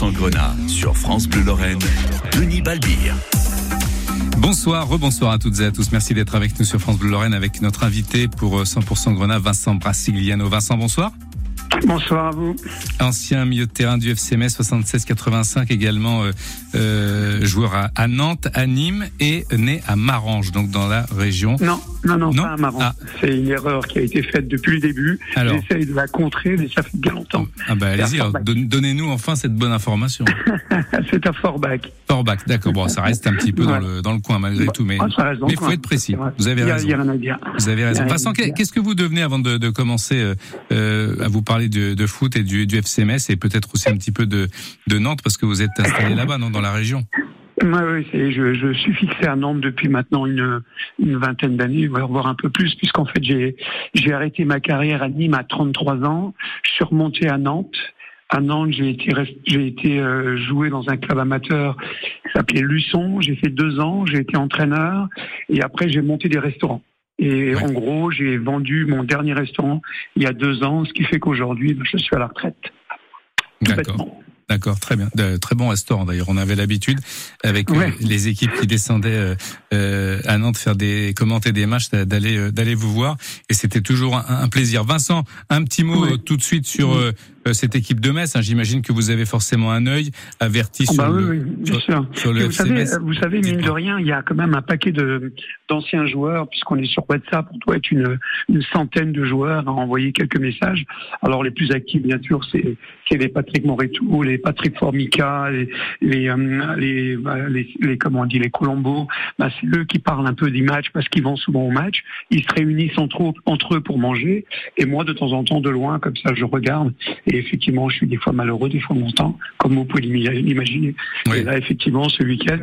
100% Grenat sur France Bleu Lorraine, Denis Balbir. Bonsoir, rebonsoir à toutes et à tous. Merci d'être avec nous sur France Bleu Lorraine avec notre invité pour 100% Grenat, Vincent Brassigliano. Vincent, bonsoir. Bonsoir à vous. Ancien milieu de terrain du FCMS 76-85, également euh, euh, joueur à, à, Nantes, à Nîmes et né à Marange, donc dans la région. Non, non, non, pas à Marange. Ah. C'est une erreur qui a été faite depuis le début. J'essaye de la contrer, mais ça fait bien longtemps. Ah bah allez-y, donnez-nous enfin cette bonne information. C'est à Forbach. Forbach, d'accord. Bon, ça reste un petit peu dans, le, dans le coin malgré tout, mais ah, il faut être précis. Vous avez raison. Vous avez raison. Vincent, qu'est-ce que vous devenez avant de, de commencer euh, euh, à vous parler de, foot et du, du FCMS et peut-être aussi un petit peu de, de Nantes parce que vous êtes installé là-bas, non, dans la région oui, oui je, je, suis fixé à Nantes depuis maintenant une, une vingtaine d'années, voire un peu plus, puisqu'en fait j'ai j'ai arrêté ma carrière à Nîmes à 33 ans. Je suis remonté à Nantes. À Nantes, j'ai été j'ai été euh, joué dans un club amateur qui s'appelait Luçon. J'ai fait deux ans. J'ai été entraîneur et après j'ai monté des restaurants. Et en gros, j'ai vendu mon dernier restaurant il y a deux ans, ce qui fait qu'aujourd'hui, je suis à la retraite. D'accord. D'accord, très bien. De, très bon restaurant d'ailleurs. On avait l'habitude avec euh, les équipes qui descendaient euh, euh, à Nantes faire des commenter des matchs, d'aller d'aller vous voir et c'était toujours un, plaisir. Vincent, un petit mot tout de suite sur cette équipe de Metz. Hein. J'imagine que vous avez forcément un œil averti ah sur, bah le, bien sûr. vous savez, vous savez mine de rien, il y a quand même un paquet de d'anciens joueurs puisqu'on est sur WhatsApp. On doit être une, une centaine de joueurs à envoyer quelques messages. Alors les plus actifs, bien sûr, c'est c'est les Patrick Moretou, les Patrick Formica, les les, euh, les, bah, les, les, comment on dit les Colombo, bah, c'est eux qui parlent un peu des matchs parce qu'ils vont souvent au match. Ils se réunissent entre, entre eux pour manger et moi de temps en temps de loin comme ça je regarde et effectivement je suis des fois malheureux, des fois content comme vous pouvez l'imaginer. Et là effectivement ce week-end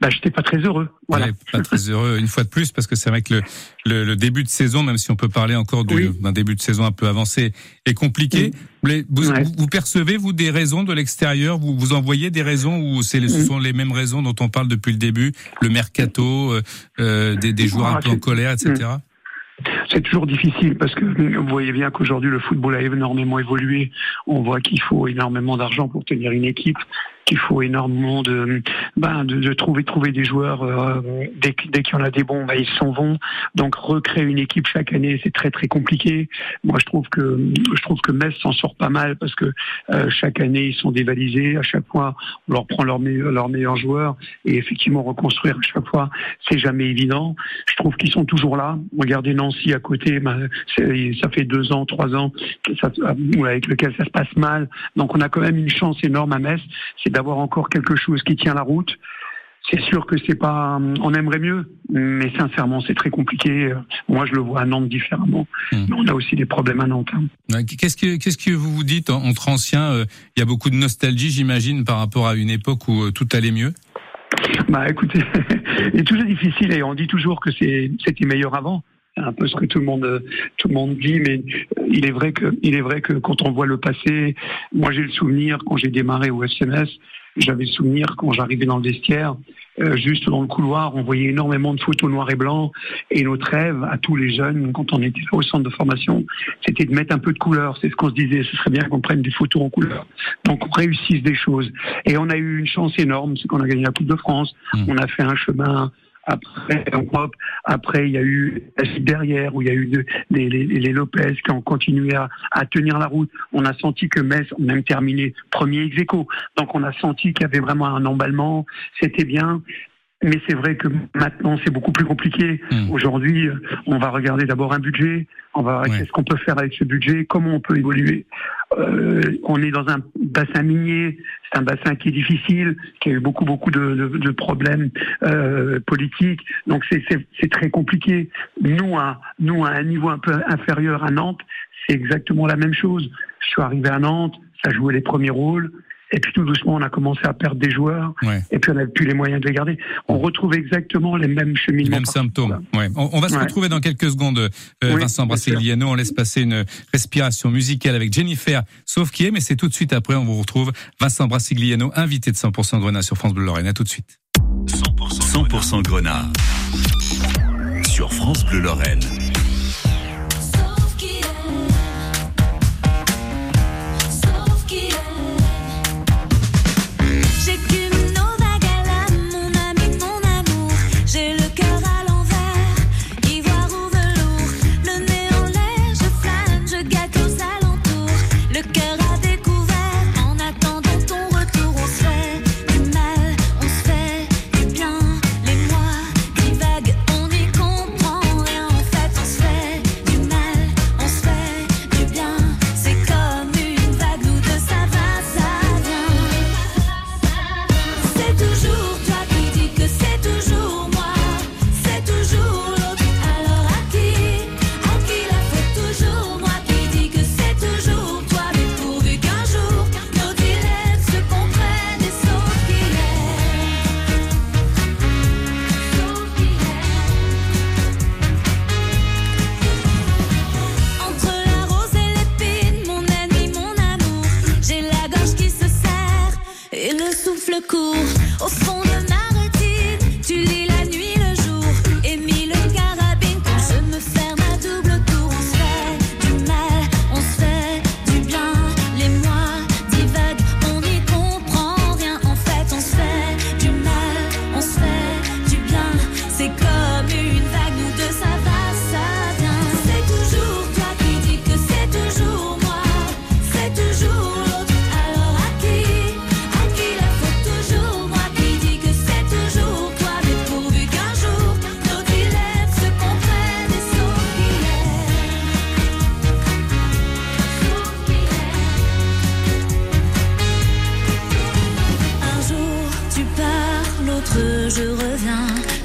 bah, j'étais pas très heureux. Voilà. pas très heureux une fois de plus parce que c'est vrai que le, le, le, début de saison, même si on peut parler encore d'un début de saison un peu avancé, est compliqué. Vous, vous, percevez vous des raisons de l'extérieur? Vous vous envoyez des raisons ou c'est ce sont les mêmes raisons dont on parle depuis le début, le mercato, euh, euh des, des joueurs un peu en colère, etc. C'est toujours difficile parce que vous voyez bien qu'aujourd'hui le football a énormément évolué. On voit qu'il faut énormément d'argent pour tenir une équipe qu'il faut énormément de, ben, de, de, trouver trouver des joueurs euh, dès, dès qu'il y en a des bons, ben, ils s'en vont. Donc recréer une équipe chaque année, c'est très très compliqué. Moi, je trouve que je trouve que Metz s'en sort pas mal parce que euh, chaque année ils sont dévalisés. À chaque fois, on leur prend leurs meilleurs leurs meilleurs joueurs et effectivement reconstruire à chaque fois, c'est jamais évident. Je trouve qu'ils sont toujours là. Regardez Nancy à côté, ben, ça fait deux ans, trois ans ça, avec lequel ça se passe mal. Donc on a quand même une chance énorme à Metz, c'est d'avoir encore quelque chose qui tient la route. C'est sûr que c'est pas, on aimerait mieux, mais sincèrement, c'est très compliqué. Moi, je le vois à Nantes différemment. Hmm. Mais on a aussi des problèmes à Nantes. Hein. Qu'est-ce que, qu'est-ce que vous vous dites entre anciens euh, Il y a beaucoup de nostalgie, j'imagine, par rapport à une époque où euh, tout allait mieux? Bah, écoutez, c'est toujours difficile et on dit toujours que c'était meilleur avant un peu ce que tout le monde tout le monde dit, mais il est vrai que il est vrai que quand on voit le passé, moi j'ai le souvenir quand j'ai démarré au SMS, j'avais le souvenir quand j'arrivais dans le vestiaire, euh, juste dans le couloir, on voyait énormément de photos noir et blanc, et notre rêve à tous les jeunes quand on était au centre de formation, c'était de mettre un peu de couleur. C'est ce qu'on se disait, ce serait bien qu'on prenne des photos en couleur, donc on réussisse des choses. Et on a eu une chance énorme, c'est qu'on a gagné la Coupe de France, mmh. on a fait un chemin après, après, il y a eu derrière où il y a eu les, les, Lopez qui ont continué à, à, tenir la route. On a senti que Metz, on a même terminé premier ex -aequo. Donc on a senti qu'il y avait vraiment un emballement. C'était bien. Mais c'est vrai que maintenant c'est beaucoup plus compliqué. Hmm. Aujourd'hui, on va regarder d'abord un budget, on va regarder ce qu'on peut faire avec ce budget, comment on peut évoluer. Euh, on est dans un bassin minier, c'est un bassin qui est difficile, qui a eu beaucoup beaucoup de, problèmes euh, politiques, donc c'est très compliqué. Nous, à, nous à un niveau un peu inférieur à Nantes, c'est exactement la même chose. Je suis arrivé à Nantes, ça jouait les premiers rôles. Et puis tout doucement, on a commencé à perdre des joueurs. Et puis on n'avait plus les moyens de les garder. On retrouve exactement les mêmes cheminements. Les mêmes symptômes. Ouais. On, va se retrouver dans quelques secondes, euh, Vincent Brasiliano. On laisse passer une respiration musicale avec Jennifer, sauf qui est, mais c'est tout de suite après. On vous retrouve Vincent Brasigliano, invité de 100% Grenat sur France Bleu Lorraine. À tout de suite. 100%, 100 Grenat sur France Bleu Lorraine. Court au fond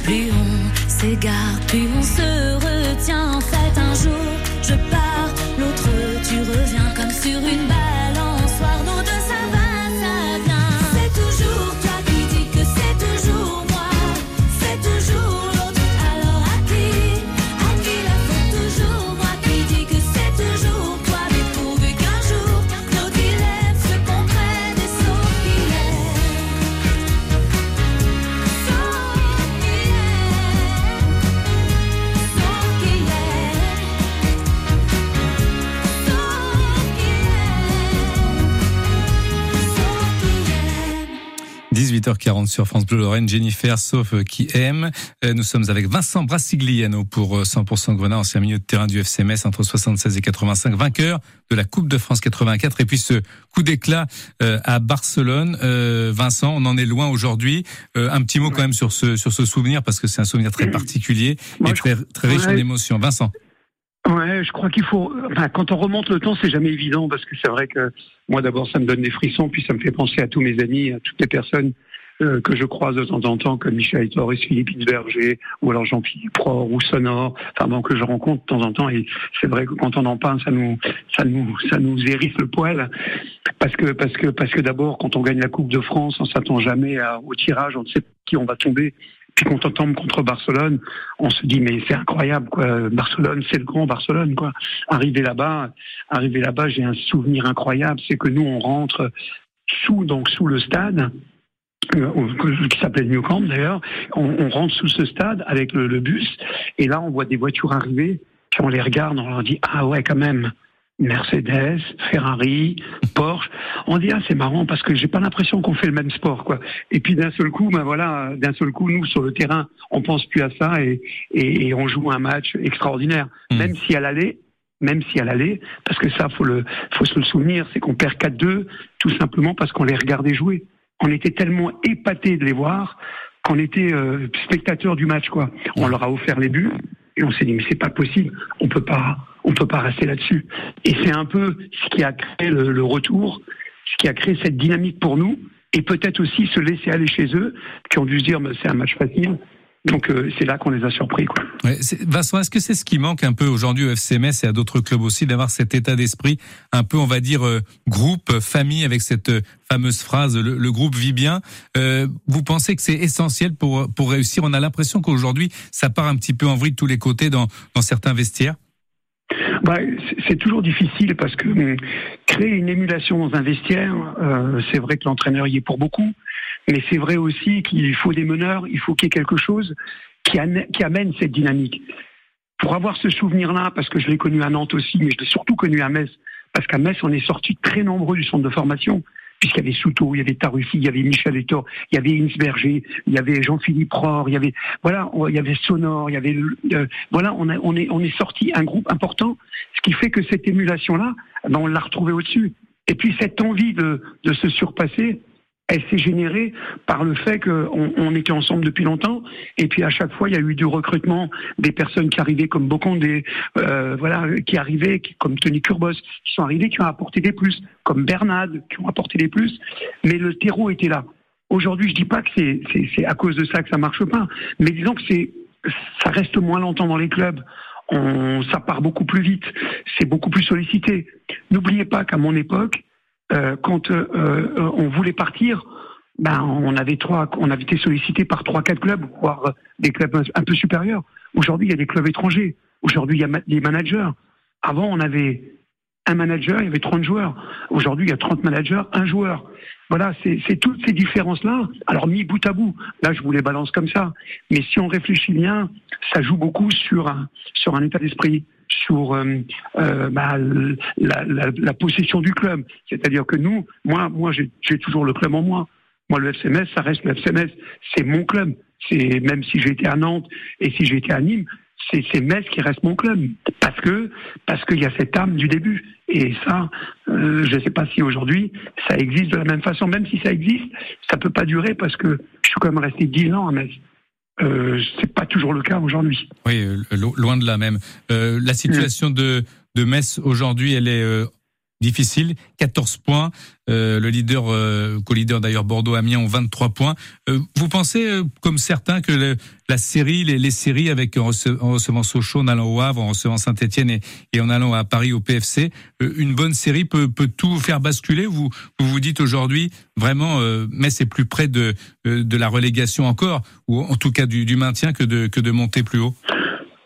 Plus on s'égare, plus on se retient. En fait, un jour je pars, l'autre tu reviens comme sur une 8h40 sur France Bleu Lorraine, Jennifer Sauf euh, qui aime. Euh, nous sommes avec Vincent Brassigliano pour euh, 100% Grenat, ancien milieu de terrain du FCMS entre 76 et 85, vainqueur de la Coupe de France 84. Et puis ce coup d'éclat à Barcelone. Vincent, on en est loin aujourd'hui. Un petit mot quand même sur ce, souvenir, parce que c'est un souvenir très particulier et très, très riche en émotions. Vincent Ouais, je crois qu'il faut. Enfin, quand on remonte le temps, c'est jamais évident parce que c'est vrai que moi, d'abord, ça me donne des frissons, puis ça me fait penser à tous mes amis, à toutes les personnes euh, que je croise de temps en temps, comme Michel Torres, Philippe Hinsberger, ou alors Jean-Philippe Rohr, ou Sonore, enfin bon, que je rencontre de temps en temps. Et c'est vrai que quand on en parle, ça nous, ça nous, ça nous hérisse le poil, parce que, parce que, parce que d'abord, quand on gagne la Coupe de France, on s'attend jamais au tirage, on ne sait qui on va tomber. Puis quand on tombe contre Barcelone, on se dit mais c'est incroyable quoi. Barcelone, c'est le grand Barcelone quoi. Arriver là-bas, arriver là-bas, j'ai un souvenir incroyable, c'est que nous on rentre sous donc sous le stade qui s'appelait New Camp d'ailleurs. On, on rentre sous ce stade avec le, le bus et là on voit des voitures arriver, puis on les regarde, on leur dit ah ouais quand même. Mercedes, Ferrari, Porsche. On dit ah c'est marrant parce que j'ai pas l'impression qu'on fait le même sport quoi. Et puis d'un seul coup, ben voilà, d'un seul coup nous sur le terrain, on pense plus à ça et, et, et on joue un match extraordinaire. Mm. Même si à l'aller, même si à l'aller, parce que ça faut le faut se le souvenir, c'est qu'on perd 4-2 tout simplement parce qu'on les regardait jouer. On était tellement épatés de les voir qu'on était euh, spectateurs du match quoi. On leur a offert les buts et on s'est dit mais c'est pas possible, on peut pas on peut pas rester là-dessus. Et c'est un peu ce qui a créé le, le retour, ce qui a créé cette dynamique pour nous et peut-être aussi se laisser aller chez eux qui ont dû se dire mais c'est un match facile. Donc euh, c'est là qu'on les a surpris quoi. Ouais, Vincent, est-ce que c'est ce qui manque un peu aujourd'hui au FC Metz et à d'autres clubs aussi, d'avoir cet état d'esprit un peu, on va dire, euh, groupe, euh, famille, avec cette euh, fameuse phrase, le, le groupe vit bien. Euh, vous pensez que c'est essentiel pour, pour réussir? On a l'impression qu'aujourd'hui, ça part un petit peu en vrille de tous les côtés dans, dans certains vestiaires. Bah, c'est- c'est toujours difficile parce que hum, créer une émulation dans un vestiaire, euh, c'est vrai que l'entraîneur y est pour beaucoup, mais c'est vrai aussi qu'il faut des meneurs, il faut qu'il y ait quelque chose qui, amène cette dynamique. Pour avoir ce souvenir-là, parce que je l'ai connu à Nantes aussi, mais je l'ai surtout connu à Metz, parce qu'à Metz, on est sortis très nombreux du centre de formation, puisqu'il y avait Souto, il y avait Taruffi, il y avait Michel Etor, il y avait Insberger, il y avait Jean-Philippe Rohr, il y avait voilà, il y avait Sonore, il y avait euh, voilà, on, est sorti un groupe important, ce qui fait que cette émulation-là, ben, on l'a retrouvée au-dessus. Et puis cette envie de se surpasser, elle s'est générée par le fait qu'on on était ensemble depuis longtemps. Et puis à chaque fois, il y a eu du recrutement des personnes qui arrivaient comme Bocon, des euh, voilà, qui arrivaient, qui- comme Tony Kurbos, qui sont arrivés, qui ont apporté des plus, comme Bernard, qui ont apporté des plus. Mais le terreau était là. Aujourd'hui, je dis pas que c'est à cause de ça que ça marche pas, mais disons que c'est ça reste moins longtemps dans les clubs. On, ça part beaucoup plus vite, c'est beaucoup plus sollicité. N'oubliez pas qu'à mon époque, euh, quand euh, euh, on voulait partir, ben on avait trois, on avait été sollicité par trois, quatre clubs, voire des clubs un, peu supérieurs. Aujourd'hui, il y a des clubs étrangers. Aujourd'hui, il y a des managers. Avant, on avait un manager, il y avait 30 joueurs. Aujourd'hui, il y a 30 managers, un joueur. Voilà, c'est toutes ces différences-là. Alors mis bout à bout, là je vous les balance comme ça. Mais si on réfléchit bien, ça joue beaucoup sur un, sur un état d'esprit, sur euh, euh, bah, la, la, la, possession du club. C'est-à-dire que nous, moi, moi j'ai toujours le club en moi. Moi, le FCMS, ça reste le FCMS. C'est mon club. C'est même si j'étais à Nantes et si j'étais à Nîmes, c'est Metz qui reste mon club parce que parce qu'il y a cette âme du début et ça euh, je ne sais pas si aujourd'hui ça existe de la même façon même si ça existe ça peut pas durer parce que je suis quand même resté dix ans à Metz euh, c'est pas toujours le cas aujourd'hui. Oui, euh, loin de là même. Euh, la situation de de Metz aujourd'hui, elle est euh, difficile. 14 points. Euh, le leader, euh, co-leader d'ailleurs Bordeaux Amiens ont 23 points. Euh, vous pensez, euh, comme certains, que le, la série, les, les, séries avec en, recevant Sochaux, en allant au Havre, en recevant Saint-Etienne et, et, en allant à Paris au PFC, euh, une bonne série peut, peut tout faire basculer? Vous vous, vous dites aujourd'hui vraiment, mais c'est plus près de, de la relégation encore, ou en tout cas du, du maintien que de, que de monter plus haut?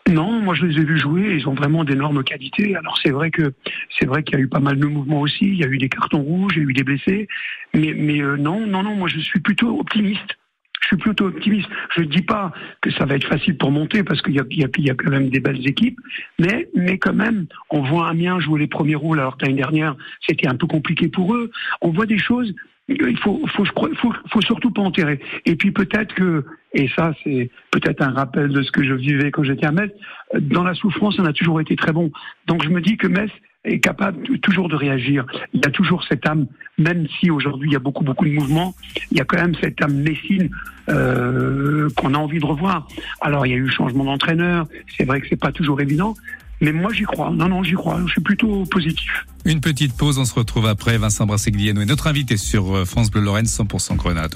Non, moi je les ai vus jouer, ils ont vraiment d'énormes qualités. Alors c'est vrai que c'est vrai qu'il y a eu pas mal de mouvements aussi, il y a eu des cartons rouges, il y a eu des blessés, mais euh, non, non, non, moi je suis plutôt optimiste. Je suis plutôt optimiste. Je ne dis pas que ça va être facile pour monter parce qu'il y a quand même des belles équipes, mais mais quand même, on voit Amiens jouer les premiers rôles alors que l'année dernière c'était un peu compliqué pour eux. On voit des choses il faut, faut, faut, faut surtout pas enterrer. Et puis peut-être que, et ça c'est peut-être un rappel de ce que je vivais quand j'étais à Metz, dans la souffrance on a toujours été très bon. Donc je me dis que Metz est capable toujours de réagir. Il y a toujours cette âme, même si aujourd'hui il y a beaucoup beaucoup de mouvements, il y a quand même cette âme messine euh, qu'on a envie de revoir. Alors il y a eu changement d'entraîneur, c'est vrai que c'est pas toujours évident, mais moi, j'y crois. Non, non, j'y crois. Je suis plutôt positif. Une petite pause. On se retrouve après. Vincent Brassegliano est notre invité sur euh, France Bleu Lorraine 100% Grenade.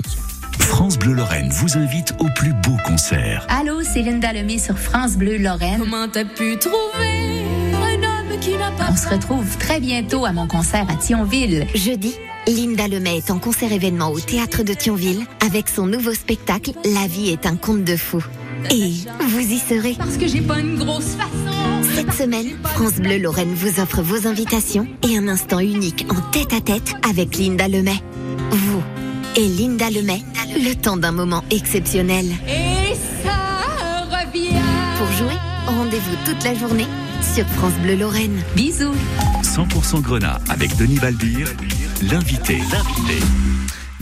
France Bleu Lorraine vous invite au plus beau concert. Allô, c'est Linda Lemay sur France Bleu Lorraine. Comment t'as pu trouver un homme qui n'a pas... On se retrouve très bientôt à mon concert à Thionville. Jeudi, Linda Lemay est en concert événement au théâtre de Thionville avec son nouveau spectacle La vie est un conte de fou. Et vous y serez. Parce que j'ai pas une grosse façon. Cette semaine, France Bleu Lorraine vous offre vos invitations et un instant unique en tête à tête avec Linda Lemay. Vous et Linda Lemay, le temps d'un moment exceptionnel. Et ça revient. Pour jouer, rendez-vous toute la journée sur France Bleu Lorraine. Bisous. 100% Grenat avec Denis Balbir, l'invité. L'invité.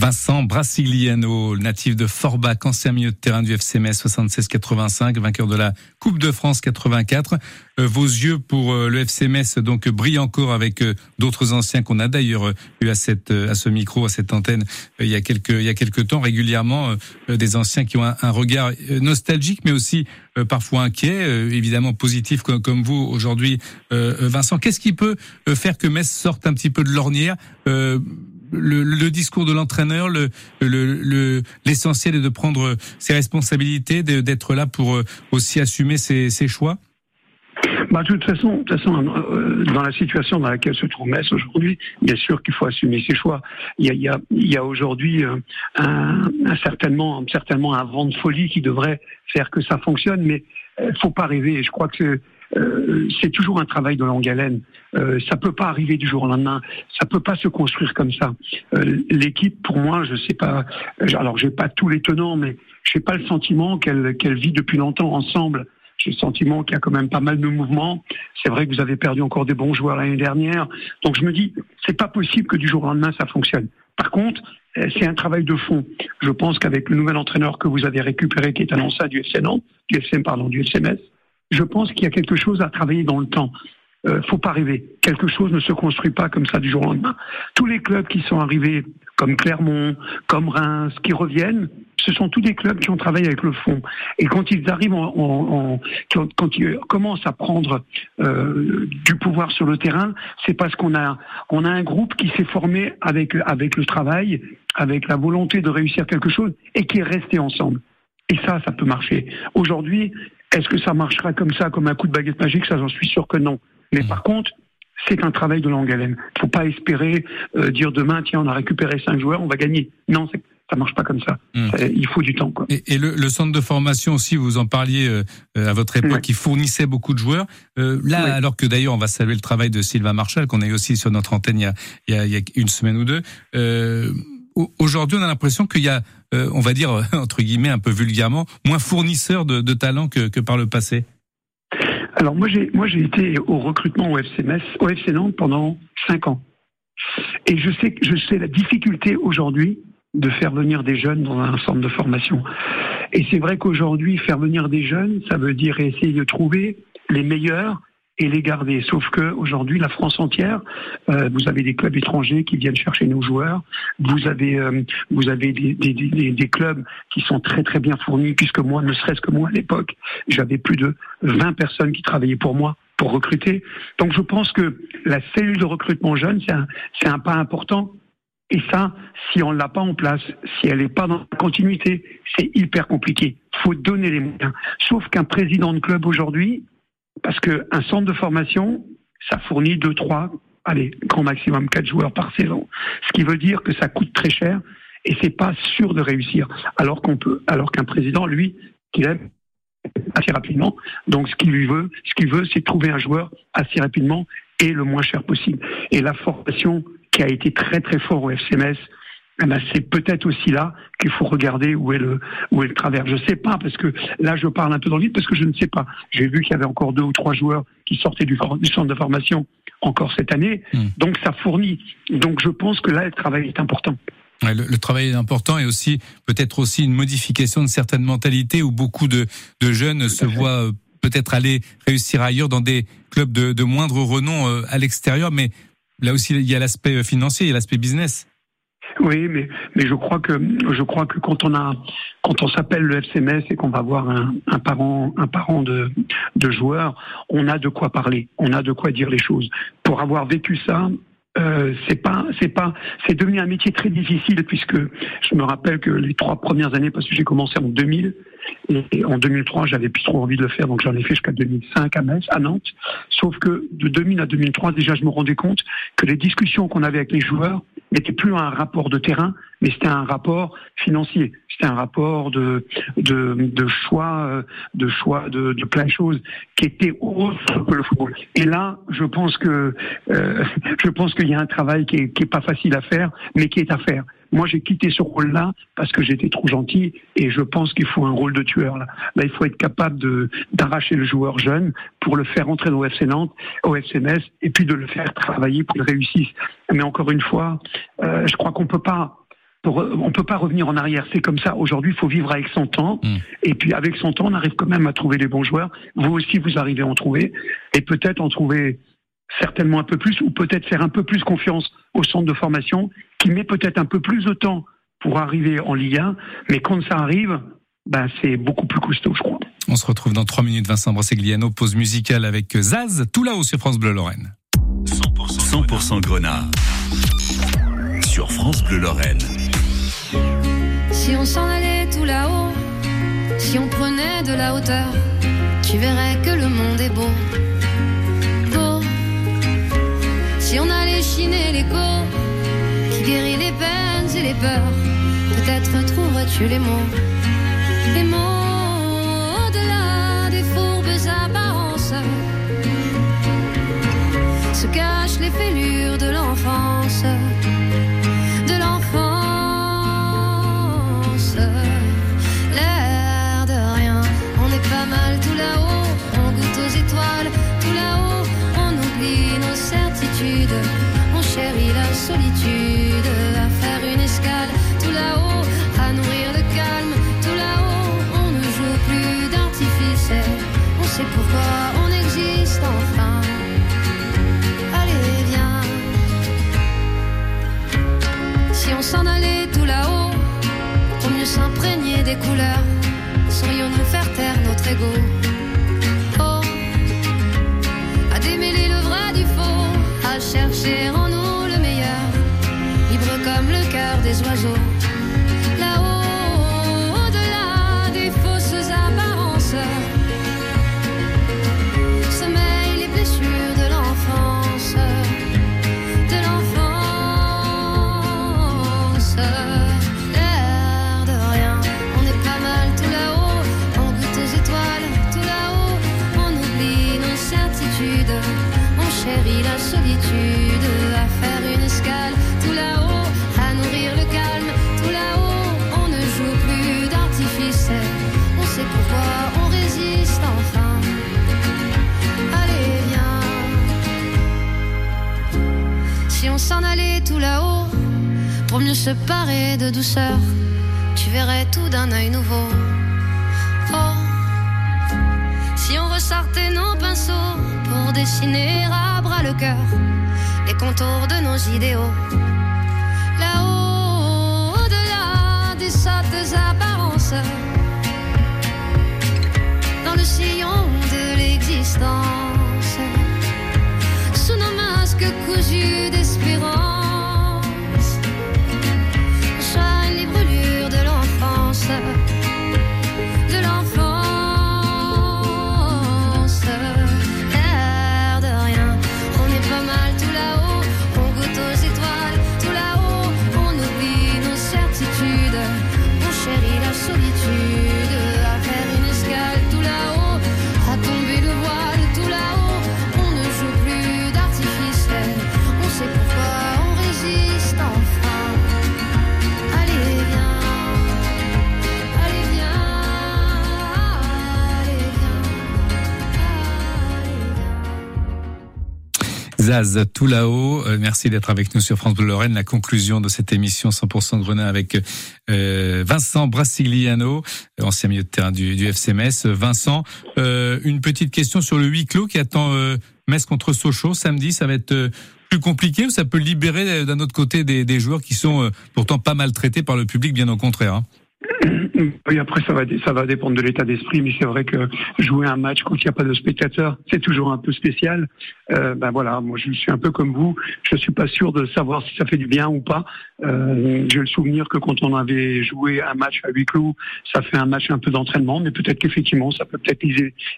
Vincent Brasiliano, natif de Forbach, ancien milieu de terrain du FCMS 76-85, vainqueur de la Coupe de France 84. Euh, vos yeux pour euh, le FCMS donc brillent encore avec euh, d'autres anciens qu'on a d'ailleurs eu à ce micro, à cette antenne il y a quelques temps régulièrement des anciens qui ont un, regard nostalgique mais aussi parfois inquiet, évidemment positif comme, comme vous aujourd'hui, Vincent. Qu'est-ce qui peut faire que Metz sorte un petit peu de l'ornière le, discours de l'entraîneur, le, le, l'essentiel est de prendre ses responsabilités, d'être là pour euh, aussi assumer ses, choix bah, de toute façon, euh, dans la situation dans laquelle se trouve Metz aujourd'hui, bien sûr qu'il faut assumer ses choix. Il y a, aujourd'hui euh, certainement, certainement un vent de folie qui devrait faire que ça fonctionne, mais il faut pas rêver. Je crois que euh, c'est toujours un travail de longue haleine. Euh, ça peut pas arriver du jour au lendemain. Ça peut pas se construire comme ça. Euh, L'équipe, pour moi, je sais pas. Alors, j'ai pas tous les tenants, mais j'ai pas le sentiment qu'elle qu'elle vit depuis longtemps ensemble. J'ai le sentiment qu'il y a quand même pas mal de mouvements. C'est vrai que vous avez perdu encore des bons joueurs l'année dernière. Donc je me dis, c'est pas possible que du jour au lendemain ça fonctionne. Par contre, euh, c'est un travail de fond. Je pense qu'avec le nouvel entraîneur que vous avez récupéré, qui est un du FC du FC, pardon, du FCMS, je pense qu'il y a quelque chose à travailler dans le temps. Euh, faut pas rêver. Quelque chose ne se construit pas comme ça du jour au lendemain. Tous les clubs qui sont arrivés, comme Clermont, comme Reims, qui reviennent, ce sont tous des clubs qui ont travaillé avec le fond. Et quand ils arrivent, en, en, quand, quand, ils commencent à prendre euh, du pouvoir sur le terrain, c'est parce qu'on a, on a un groupe qui s'est formé avec, avec le travail, avec la volonté de réussir quelque chose et qui est resté ensemble. Et ça, ça peut marcher. Aujourd'hui, est-ce que ça marchera comme ça, comme un coup de baguette magique? Ça, j'en suis sûr que non. Mais mmh. par contre, c'est un travail de longue haleine. Il ne faut pas espérer euh, dire demain, tiens, on a récupéré cinq joueurs, on va gagner. Non, ça marche pas comme ça. Mmh. ça il faut du temps. Quoi. Et, et le, le, centre de formation aussi, vous en parliez euh, à votre époque, qui fournissait beaucoup de joueurs. Euh, là, alors que d'ailleurs, on va saluer le travail de Sylvain Marshall, qu'on a eu aussi sur notre antenne il y a, il y a, il y a une semaine ou deux. Euh, aujourd'hui, on a l'impression qu'il y a, euh, on va dire entre guillemets un peu vulgairement, moins fournisseurs de, talents que, par le passé. Alors moi j'ai été au recrutement au FC au FC Nantes pendant cinq ans. Et je sais je sais la difficulté aujourd'hui de faire venir des jeunes dans un centre de formation. Et c'est vrai qu'aujourd'hui faire venir des jeunes, ça veut dire essayer de trouver les meilleurs et les garder. Sauf que aujourd'hui, la France entière, euh, vous avez des clubs étrangers qui viennent chercher nos joueurs. Vous avez euh, vous avez des, clubs qui sont très très bien fournis, puisque moi, ne serait-ce que moi à l'époque, j'avais plus de 20 personnes qui travaillaient pour moi pour recruter. Donc je pense que la cellule de recrutement jeune, c'est un, un pas important. Et ça, si on l'a pas en place, si elle n'est pas dans la continuité, c'est hyper compliqué. Faut donner les moyens. Sauf qu'un président de club aujourd'hui, parce qu'un centre de formation, ça fournit deux, trois, allez, grand maximum quatre joueurs par saison. Ce qui veut dire que ça coûte très cher et c'est pas sûr de réussir. Alors qu'on peut, alors qu'un président, lui, qu'il aime assez rapidement. Donc, ce qu'il lui veut, ce qu'il veut, c'est trouver un joueur assez rapidement et le moins cher possible. Et la formation qui a été très très fort au FCMS, c'est peut-être aussi là qu'il faut regarder où est le où est le travers. Je sais pas parce que là je parle un peu dans le vide parce que je ne sais pas. J'ai vu qu'il y avait encore deux ou trois joueurs qui sortaient du, du centre de formation encore cette année, Hmm. donc ça fournit. Donc je pense que là le travail est important. Ouais, le, le travail est important et aussi peut-être aussi une modification de certaines mentalités où beaucoup de, de jeunes se fait. voient euh, peut-être aller réussir ailleurs dans des clubs de, de moindre renom euh, à l'extérieur, mais là aussi il y a l'aspect euh, financier, il y a l'aspect business. Oui, mais mais je crois que je crois que quand on a quand on s'appelle le FCMS et qu'on va voir un, un parent un parent de de joueurs, on a de quoi parler, on a de quoi dire les choses. Pour avoir vécu ça. Euh, c'est pas, c'est pas, c'est devenu un métier très difficile puisque je me rappelle que les trois premières années, parce que j'ai commencé en 2000 et en 2003, j'avais plus trop envie de le faire, donc j'en ai fait jusqu'à 2005 à Metz, à Nantes. Sauf que de 2000 à 2003, déjà, je me rendais compte que les discussions qu'on avait avec les joueurs n'étaient plus un rapport de terrain, mais c'était un rapport financier. C'était un rapport de, de, de choix, euh, de choix de, de plein de choses qui étaient autres que le football. Et là, je pense que, euh, je pense qu'il y a un travail qui est, qui est pas facile à faire, mais qui est à faire. Moi, j'ai quitté ce rôle-là parce que j'étais trop gentil et je pense qu'il faut un rôle de tueur. Là, là il faut être capable de d'arracher le joueur jeune pour le faire entrer au FC Nantes, au FCMS et puis de le faire travailler pour qu'il réussisse. Mais encore une fois, euh, je crois qu'on peut pas pour- on peut pas revenir en arrière. C'est comme ça. Aujourd'hui, il faut vivre avec son temps. Mm. Et puis, avec son temps, on arrive quand même à trouver les bons joueurs. Vous aussi, vous arrivez à en trouver. Et peut-être en trouver certainement un peu plus, ou peut-être faire un peu plus confiance au centre de formation, qui met peut-être un peu plus de temps pour arriver en Ligue 1. Mais quand ça arrive, ben, c'est beaucoup plus costaud, je crois. On se retrouve dans trois minutes, Vincent Brossegliano, pause musicale avec Zaz, tout là-haut sur France Bleu Lorraine. 100%, 100% Grenat. Sur France Bleu Lorraine. Si on s'en allait tout là-haut, si on prenait de la hauteur, tu verrais que le monde est. Beau. Si on allait chiner l'écho, qui guérit les peines et les peurs, peut-être trouverais-tu les mots. Les mots au-delà des fourbes apparences se cachent les fêlures de l'enfance solitude, à faire une escale, tout là-haut, à nourrir le calme, tout là-haut, on ne joue plus d'artifice, on sait pourquoi on existe enfin. Allez, viens. Si on s'en allait tout là-haut, pour mieux s'imprégner des couleurs, saurions-nous faire taire notre ego? Oh, à démêler le vrai du faux, à chercher en cœur des oiseaux. S'en allait tout là-haut pour mieux se parer de douceur, tu verrais tout d'un œil nouveau. Oh, si on ressortait nos pinceaux pour dessiner à bras le cœur les contours de nos idéaux. Là-haut, au-delà des sottes apparences, dans le sillon de l'existence, nos masques cousus d'espérance, Zaz. Euh, merci d'être avec nous sur France Bleu Lorraine. La conclusion de cette émission 100% Grenat avec euh, Vincent Brassigliano, euh, ancien milieu de terrain du, du FCMS. Vincent, une petite question sur le huis clos qui attend Metz contre Sochaux samedi. Ça va être plus compliqué ou ça peut libérer d'un autre côté des, joueurs qui sont pourtant pas maltraités par le public, bien au contraire. hein? Oui, après, ça va, ça va dépendre de l'état d'esprit, mais c'est vrai que jouer un match quand il n'y a pas de spectateurs, c'est toujours un peu spécial. Euh, ben voilà, moi je suis un peu comme vous, je suis pas sûr de savoir si ça fait du bien ou pas. Euh, J'ai le souvenir que quand on avait joué un match à huis clos, ça fait un match un peu d'entraînement, mais peut-être qu'effectivement, ça peut peut-être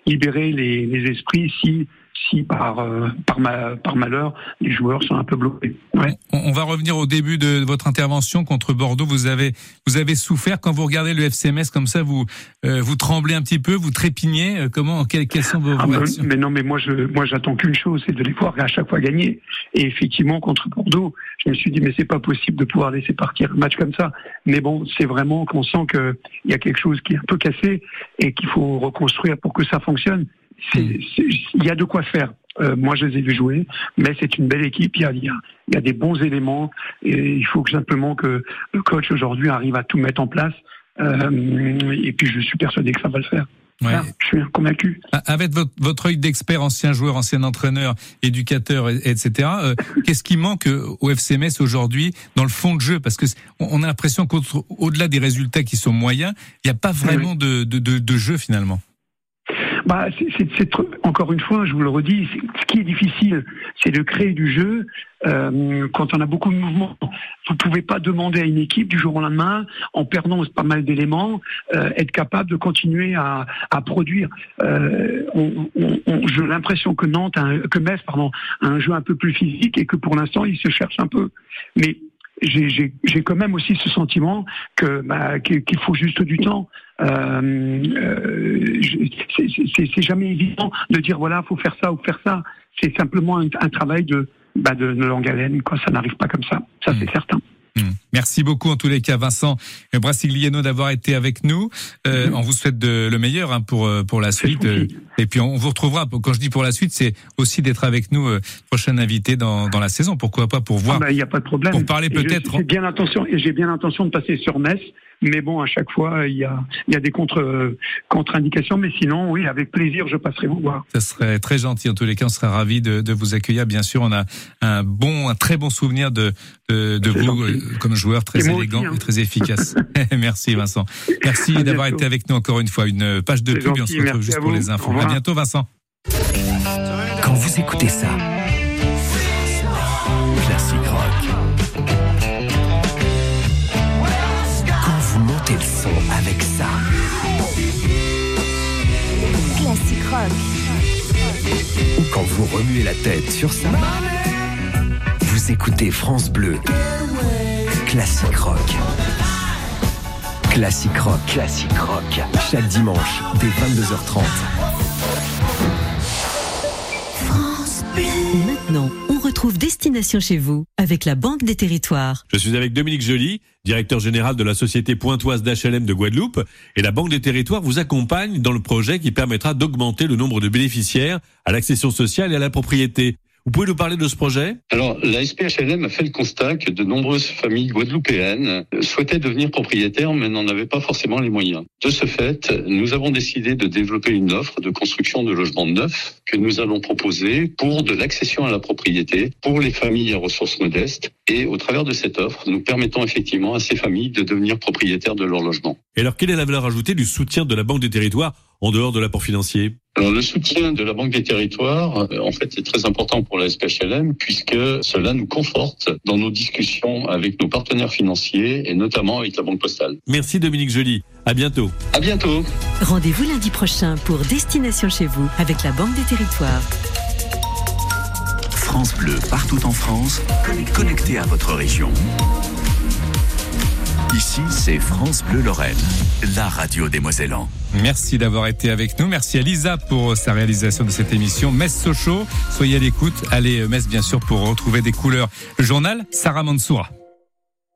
libérer les, les esprits si, si par, euh, par, ma- par malheur, les joueurs sont un peu bloqués. Ouais. On, on va revenir au début de votre intervention contre Bordeaux. Vous avez vous avez souffert quand vous regardez le FCMS comme ça. Vous euh, vous tremblez un petit peu, vous trépignez. Euh, Comment quelles, quelles sont vos, Ah, réactions mais non, mais moi, je, moi, j'attends qu'une chose, c'est de les voir à chaque fois gagner. Et effectivement, contre Bordeaux, je me suis dit, mais c'est pas possible de pouvoir laisser partir un match comme ça. Mais bon, c'est vraiment qu'on sent que il y a quelque chose qui est un peu cassé et qu'il faut reconstruire pour que ça fonctionne. Il y a de quoi faire. Euh, moi, je les ai vus jouer, mais c'est une belle équipe. Il y a, il y des bons éléments et il faut que simplement que le coach aujourd'hui arrive à tout mettre en place. Euh, et puis, je suis persuadé que ça va le faire. Ouais. Voilà, je suis convaincu. Avec votre, votre œil d'expert, ancien joueur, ancien entraîneur, éducateur, et- etc. euh, Qu'est-ce qui manque au FCMS aujourd'hui dans le fond de jeu? Parce que on a l'impression qu'au-delà des résultats qui sont moyens, il n'y a pas vraiment de, de, de, de jeu finalement. Bah, encore une fois, je vous le redis, ce qui est difficile, c'est de créer du jeu. Euh, quand on a beaucoup de mouvements, vous pouvez pas demander à une équipe du jour au lendemain, en perdant pas mal d'éléments, euh, être capable de continuer à, à produire. Euh, J'ai l'impression que Nantes, un- que Metz, pardon, a un jeu un peu plus physique et que pour l'instant, il se cherche un peu. Mais j'ai- quand même aussi ce sentiment que bah, qu'il faut juste du temps. Euh, euh, c'est- jamais évident de dire voilà faut faire ça ou faire ça. C'est simplement un, un travail de bah, de, de longue haleine. Quoi, ça n'arrive pas comme ça. Ça c'est certain. Hmm. Merci beaucoup en tous les cas, Vincent Brassigliano, d'avoir été avec nous. Euh, Mhm. On vous souhaite de, le meilleur hein, pour pour la suite. Et puis on vous retrouvera. Quand je dis pour la suite, c'est aussi d'être avec nous euh, prochain invité dans dans la saison. Pourquoi pas pour voir. Ah bah, il n'y a pas de problème. pour parler peut-être- J'ai bien l'intention et j'ai bien l'intention de passer sur Metz. Mais bon, à chaque fois, il y a, il y a des contre, contre-indications. Mais sinon, oui, avec plaisir, je passerai vous voir. Ça serait très gentil. En tous les cas, on serait ravis de, de vous accueillir. Bien sûr, on a un bon, un très bon souvenir de de, de C'est vous gentil. euh, comme joueur très élégant aussi, hein. et très efficace. Merci Vincent. Merci d'avoir été avec nous encore une fois. Une page de pub et on gentil, se retrouve juste pour les infos. À bientôt Vincent. Quand vous écoutez ça, son avec ça, Classique rock. ou quand vous remuez la tête sur ça, vous écoutez France Bleu. Classique rock. Classique rock. Classique rock. Chaque dimanche, dès 22h30. Maintenant, on retrouve Destination chez vous avec la Banque des Territoires. Je suis avec Dominique Joly, directeur général de la société pointoise d'HLM de Guadeloupe. Et la Banque des Territoires vous accompagne dans le projet qui permettra d'augmenter le nombre de bénéficiaires à l'accession sociale et à la propriété. Vous pouvez nous parler de ce projet? Alors, la SPHLM a fait le constat que de nombreuses familles guadeloupéennes souhaitaient devenir propriétaires, mais n'en avaient pas forcément les moyens. De ce fait, nous avons décidé de développer une offre de construction de logements neufs que nous allons proposer pour de l'accession à la propriété pour les familles à ressources modestes. Et au travers de cette offre, nous permettons effectivement à ces familles de devenir propriétaires de leur logement. Et alors, quelle est la valeur ajoutée du soutien de la Banque des Territoires en dehors de l'apport financier alors le soutien de la Banque des Territoires, euh, en fait, est très important pour la SPHLM puisque cela nous conforte dans nos discussions avec nos partenaires financiers et notamment avec la Banque Postale. Merci Dominique Joly. À bientôt. À bientôt. Rendez-vous lundi prochain pour Destination chez vous avec la Banque des Territoires. France Bleu, partout en France, connecté à votre région. Ici, c'est France Bleu Lorraine, la radio des Mosellans. Merci d'avoir été avec nous. Merci à Lisa pour sa réalisation de cette émission. Metz Sochaux, soyez à l'écoute. Allez, Metz, bien sûr, pour retrouver des couleurs. Le journal, Sarah Mansoura.